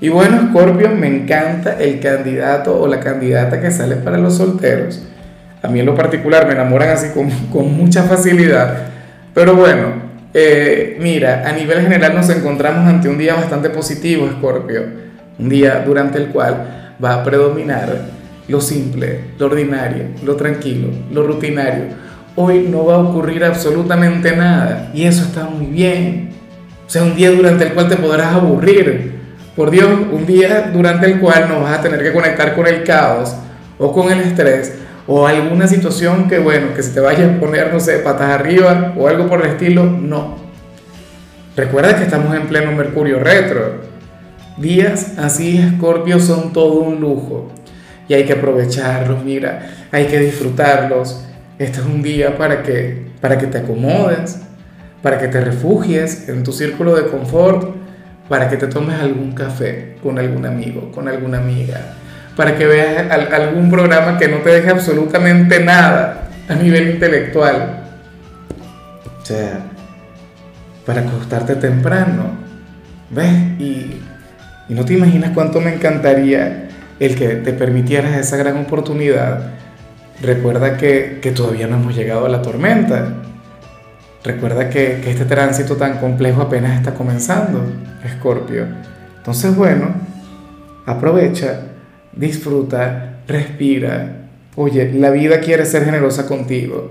Y bueno, Scorpio, me encanta el candidato o la candidata que sale para los solteros. A mí en lo particular me enamoran así con, mucha facilidad. Pero bueno, eh, mira, a nivel general nos encontramos ante un día bastante positivo, Scorpio. Un día durante el cual va a predominar lo simple, lo ordinario, lo tranquilo, lo rutinario. Hoy no va a ocurrir absolutamente nada y eso está muy bien. O sea, un día durante el cual te podrás aburrir por Dios, un día durante el cual no vas a tener que conectar con el caos o con el estrés o alguna situación que, bueno, que se te vaya a poner, no sé, patas arriba o algo por el estilo, no. Recuerda que estamos en pleno Mercurio retro. Días así, Escorpio, son todo un lujo y hay que aprovecharlos, mira, hay que disfrutarlos. Este es un día para que, para que te acomodes, para que te refugies en tu círculo de confort para que te tomes algún café con algún amigo, con alguna amiga, para que veas algún programa que no te deje absolutamente nada a nivel intelectual. O sea, para acostarte temprano, ¿ves? Y, no te imaginas cuánto me encantaría el que te permitieras esa gran oportunidad. Recuerda que todavía no hemos llegado a la tormenta. Recuerda que, este tránsito tan complejo apenas está comenzando, Escorpio. Entonces, bueno, aprovecha, disfruta, respira. Oye, la vida quiere ser generosa contigo.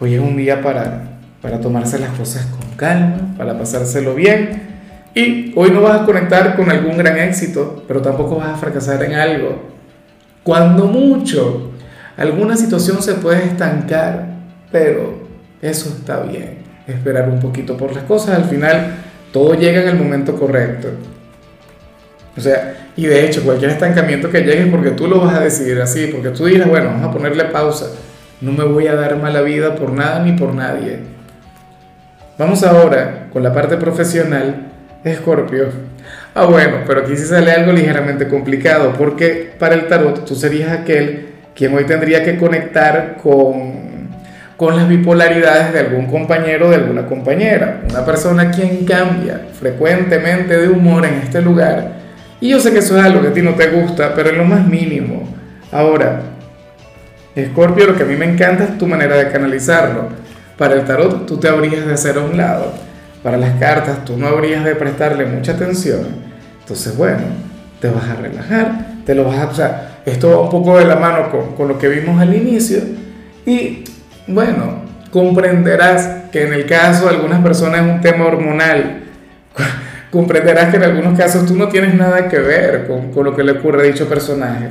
Hoy es un día para, para tomarse las cosas con calma, para pasárselo bien. Y hoy no vas a conectar con algún gran éxito, pero tampoco vas a fracasar en algo. Cuando mucho, alguna situación se puede estancar, pero eso está bien. Esperar un poquito por las cosas. Al final, todo llega en el momento correcto. O sea, y de hecho, cualquier estancamiento que llegue es porque tú lo vas a decidir así, porque tú dirás, bueno, vamos a ponerle pausa. No me voy a dar mala vida por nada ni por nadie. Vamos ahora con la parte profesional, Escorpio. Ah, bueno, pero aquí sí sale algo ligeramente complicado, porque para el tarot tú serías aquel quien hoy tendría que conectar con con las bipolaridades de algún compañero o de alguna compañera. Una persona quien cambia frecuentemente de humor en este lugar. Y yo sé que eso es algo que a ti no te gusta, pero en lo más mínimo. Ahora, Escorpio, lo que a mí me encanta es tu manera de canalizarlo. Para el tarot tú te habrías de hacer a un lado. Para las cartas tú no habrías de prestarle mucha atención. Entonces, bueno, te vas a relajar, te lo vas a... O esto va un poco de la mano con, con lo que vimos al inicio. Y bueno, comprenderás que en el caso de algunas personas es un tema hormonal. comprenderás que en algunos casos tú no tienes nada que ver con, con, lo que le ocurre a dicho personaje.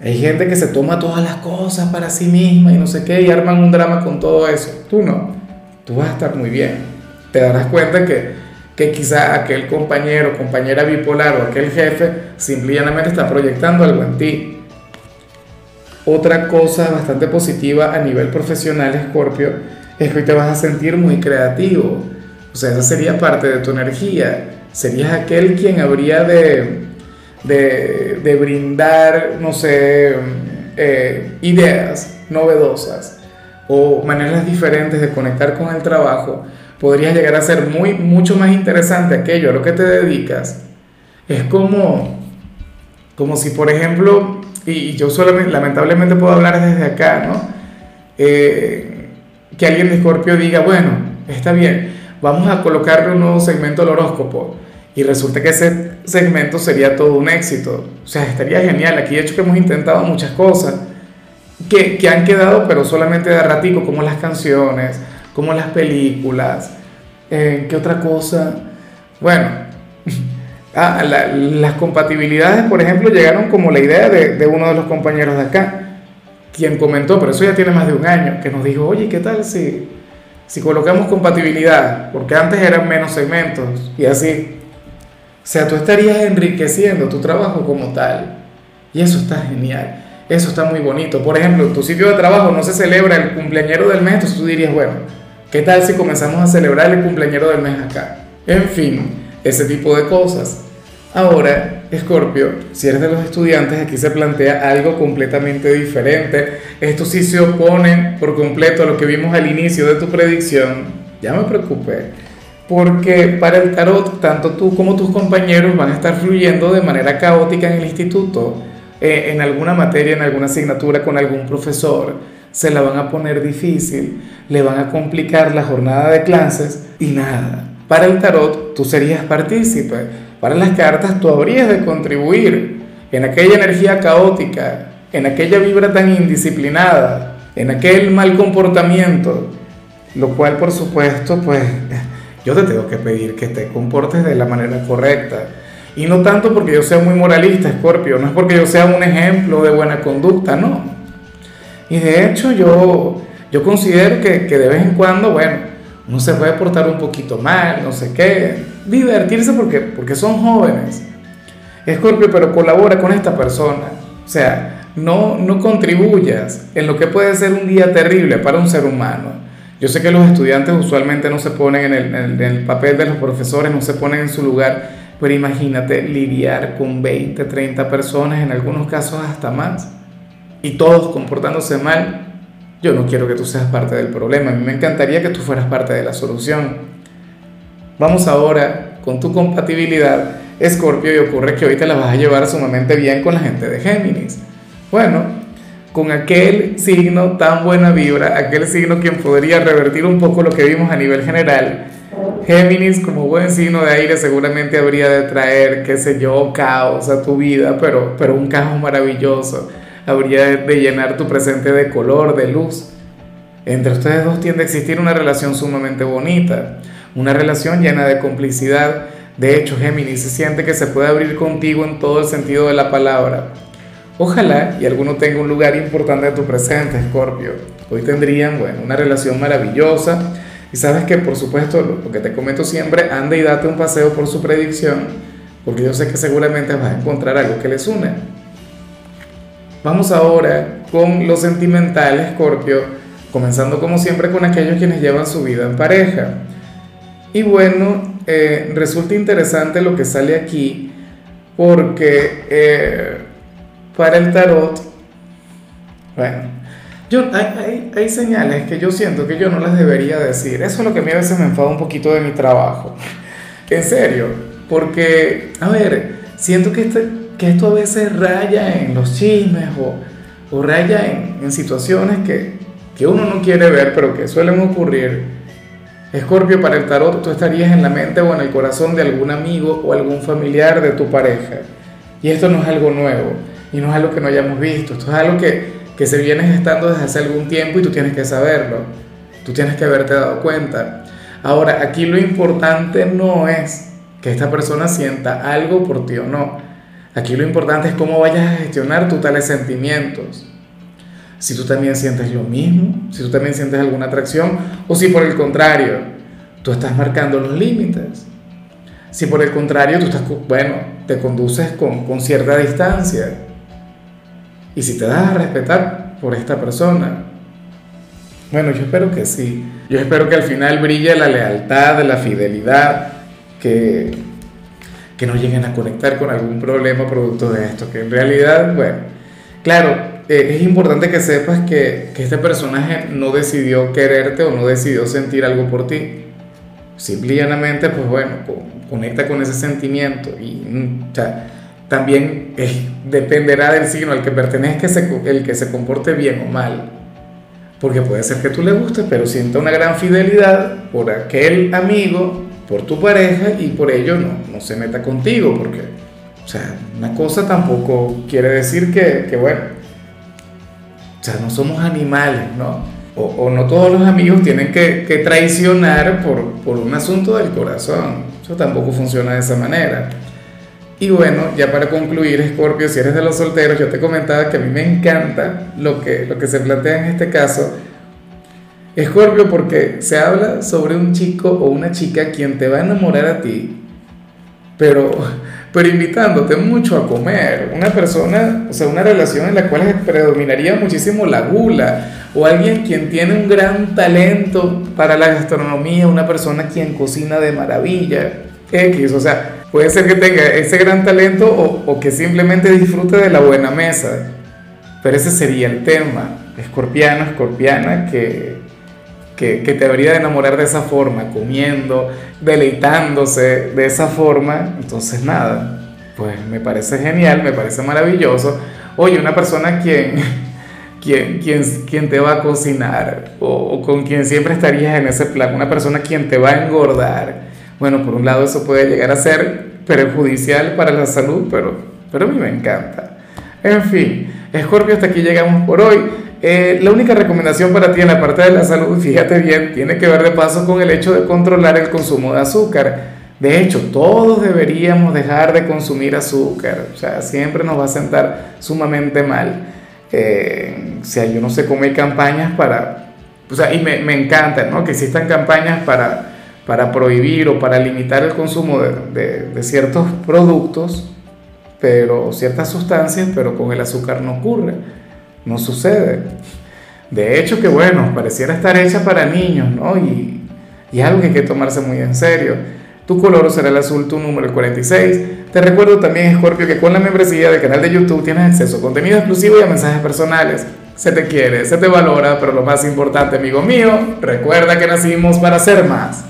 Hay gente que se toma todas las cosas para sí misma y no sé qué y arman un drama con todo eso. Tú no. Tú vas a estar muy bien. Te darás cuenta que, que quizá aquel compañero, compañera bipolar o aquel jefe simplemente está proyectando algo en ti otra cosa bastante positiva a nivel profesional, Scorpio, es que hoy te vas a sentir muy creativo. O sea, esa sería parte de tu energía. Serías aquel quien habría de, de, brindar, no sé, eh, ideas novedosas o maneras diferentes de conectar con el trabajo. Podrías llegar a ser muy, mucho más interesante aquello a lo que te dedicas. Es como, como si, por ejemplo, y yo solamente, lamentablemente puedo hablar desde acá, ¿no? Eh, que alguien de Scorpio diga, bueno, está bien, vamos a colocarle un nuevo segmento al horóscopo. Y resulta que ese segmento sería todo un éxito. O sea, estaría genial. Aquí de hecho que hemos intentado muchas cosas que, que han quedado, pero solamente de ratico, como las canciones, como las películas. Eh, ¿Qué otra cosa? Bueno, Ah, las compatibilidades, por ejemplo, llegaron como la idea de, uno de los compañeros de acá, quien comentó, pero eso ya tiene más de un año, que nos dijo, oye, ¿qué tal si, si colocamos compatibilidad? Porque antes eran menos segmentos y así. O sea, tú estarías enriqueciendo tu trabajo como tal. Y eso está genial. Eso está muy bonito. Por ejemplo, tu sitio de trabajo no se celebra el cumpleañero del mes, entonces tú dirías, bueno, ¿qué tal si comenzamos a celebrar el cumpleañero del mes acá? En fin, ese tipo de cosas. Ahora, Escorpio, si eres de los estudiantes, aquí se plantea algo completamente diferente. Esto sí se opone por completo a lo que vimos al inicio de tu predicción. Ya me preocupé, porque para el tarot, tanto tú como tus compañeros van a estar fluyendo de manera caótica en el instituto eh, en alguna materia, en alguna asignatura con algún profesor, se la van a poner difícil, le van a complicar la jornada de clases y nada. Para el tarot tú serías partícipe, para las cartas tú habrías de contribuir en aquella energía caótica, en aquella vibra tan indisciplinada, en aquel mal comportamiento, lo cual por supuesto pues yo te tengo que pedir que te comportes de la manera correcta y no tanto porque yo sea muy moralista, Scorpio, no es porque yo sea un ejemplo de buena conducta, no. Y de hecho yo, yo considero que, que de vez en cuando, bueno, uno se puede portar un poquito mal, no sé qué, divertirse porque, porque son jóvenes. Scorpio, pero colabora con esta persona. O sea, no, no contribuyas en lo que puede ser un día terrible para un ser humano. Yo sé que los estudiantes usualmente no se ponen en el, en el papel de los profesores, no se ponen en su lugar, pero imagínate lidiar con 20, 30 personas, en algunos casos hasta más, y todos comportándose mal. Yo no quiero que tú seas parte del problema, a mí me encantaría que tú fueras parte de la solución. Vamos ahora con tu compatibilidad, Escorpio, y ocurre que hoy te la vas a llevar sumamente bien con la gente de Géminis. Bueno, con aquel signo tan buena vibra, aquel signo quien podría revertir un poco lo que vimos a nivel general, Géminis, como buen signo de aire, seguramente habría de traer, qué sé yo, caos a tu vida, pero, pero un caos maravilloso. Habría de llenar tu presente de color, de luz. Entre ustedes dos tiende a existir una relación sumamente bonita, una relación llena de complicidad. De hecho, Géminis se siente que se puede abrir contigo en todo el sentido de la palabra. Ojalá y alguno tenga un lugar importante en tu presente, Escorpio. Hoy tendrían, bueno, una relación maravillosa y sabes que, por supuesto, lo que te comento siempre, anda y date un paseo por su predicción, porque yo sé que seguramente vas a encontrar algo que les une. Vamos ahora con lo sentimental, Escorpio, comenzando como siempre con aquellos quienes llevan su vida en pareja. Y bueno, eh, resulta interesante lo que sale aquí, porque eh, para el tarot, bueno, hay, hay, señales que yo siento que yo no las debería decir. Eso es lo que a mí a veces me enfada un poquito de mi trabajo. En serio, porque, a ver, siento que, este, que esto a veces raya en los chismes o, o raya en, en situaciones que, que uno no quiere ver, pero que suelen ocurrir. Escorpio, para el tarot tú estarías en la mente o en el corazón de algún amigo o algún familiar de tu pareja. Y esto no es algo nuevo y no es algo que no hayamos visto, esto es algo que que se viene gestando desde hace algún tiempo y tú tienes que saberlo, tú tienes que haberte dado cuenta. Ahora, aquí lo importante no es que esta persona sienta algo por ti o no. Aquí lo importante es cómo vayas a gestionar tus tales sentimientos. Si tú también sientes lo mismo, si tú también sientes alguna atracción, o si por el contrario, tú estás marcando los límites. Si por el contrario, tú estás, bueno, te conduces con, con cierta distancia y si te das a respetar por esta persona. Bueno, yo espero que sí. Yo espero que al final brille la lealtad, la fidelidad, que, que no lleguen a conectar con algún problema producto de esto. Que en realidad, bueno, claro, eh, es importante que sepas que, que, este personaje no decidió quererte o no decidió sentir algo por ti. Simple y llanamente, pues bueno, conecta con ese sentimiento y, mm, o sea, también eh, dependerá del signo al que pertenezca el que se comporte bien o mal. Porque puede ser que tú le gustes, pero sienta una gran fidelidad por aquel amigo, por tu pareja, y por ello no, no se meta contigo, porque, o sea, una cosa tampoco quiere decir que, que bueno, no somos animales, ¿no? O, no todos los amigos tienen que, traicionar por, un asunto del corazón. Eso tampoco funciona de esa manera. Y bueno, ya para concluir, Scorpio, si eres de los solteros, yo te comentaba que a mí me encanta lo que, se plantea en este caso. Scorpio, porque se habla sobre un chico o una chica quien te va a enamorar a ti, pero, pero invitándote mucho a comer. Una persona, o sea, una relación en la cual predominaría muchísimo la gula, o alguien quien tiene un gran talento para la gastronomía, una persona quien cocina de maravilla, X, o sea, puede ser que tenga ese gran talento o, o que simplemente disfrute de la buena mesa, pero ese sería el tema, escorpiano, escorpiana, que que, te debería de enamorar de esa forma, comiendo, deleitándose de esa forma, entonces nada, pues me parece genial, me parece maravilloso. Oye, una persona quien, quien, quien, quien te va a cocinar o, con quien siempre estarías en ese plan, una persona quien te va a engordar. Bueno, por un lado eso puede llegar a ser perjudicial para la salud, pero, pero a mí me encanta. En fin, Escorpio, hasta aquí llegamos por hoy. Eh, la única recomendación para ti en la parte de la salud, fíjate bien, tiene que ver de paso con el hecho de controlar el consumo de azúcar. De hecho, todos deberíamos dejar de consumir azúcar. O sea, siempre nos va a sentar sumamente mal. Eh, si hay uno se come campañas para... O sea, y me, encanta, ¿no? Que existan campañas para, para prohibir o para limitar el consumo de, de ciertos productos, pero ciertas sustancias, pero con el azúcar no ocurre no sucede. De hecho, que bueno, pareciera estar hecha para niños, ¿no? Y, y algo que hay que tomarse muy en serio. Tu color será el azul, tu número el 46. Te recuerdo también, Scorpio, que con la membresía del canal de YouTube tienes acceso a contenido exclusivo y a mensajes personales. Se te quiere, se te valora, pero lo más importante, amigo mío, recuerda que nacimos para ser más.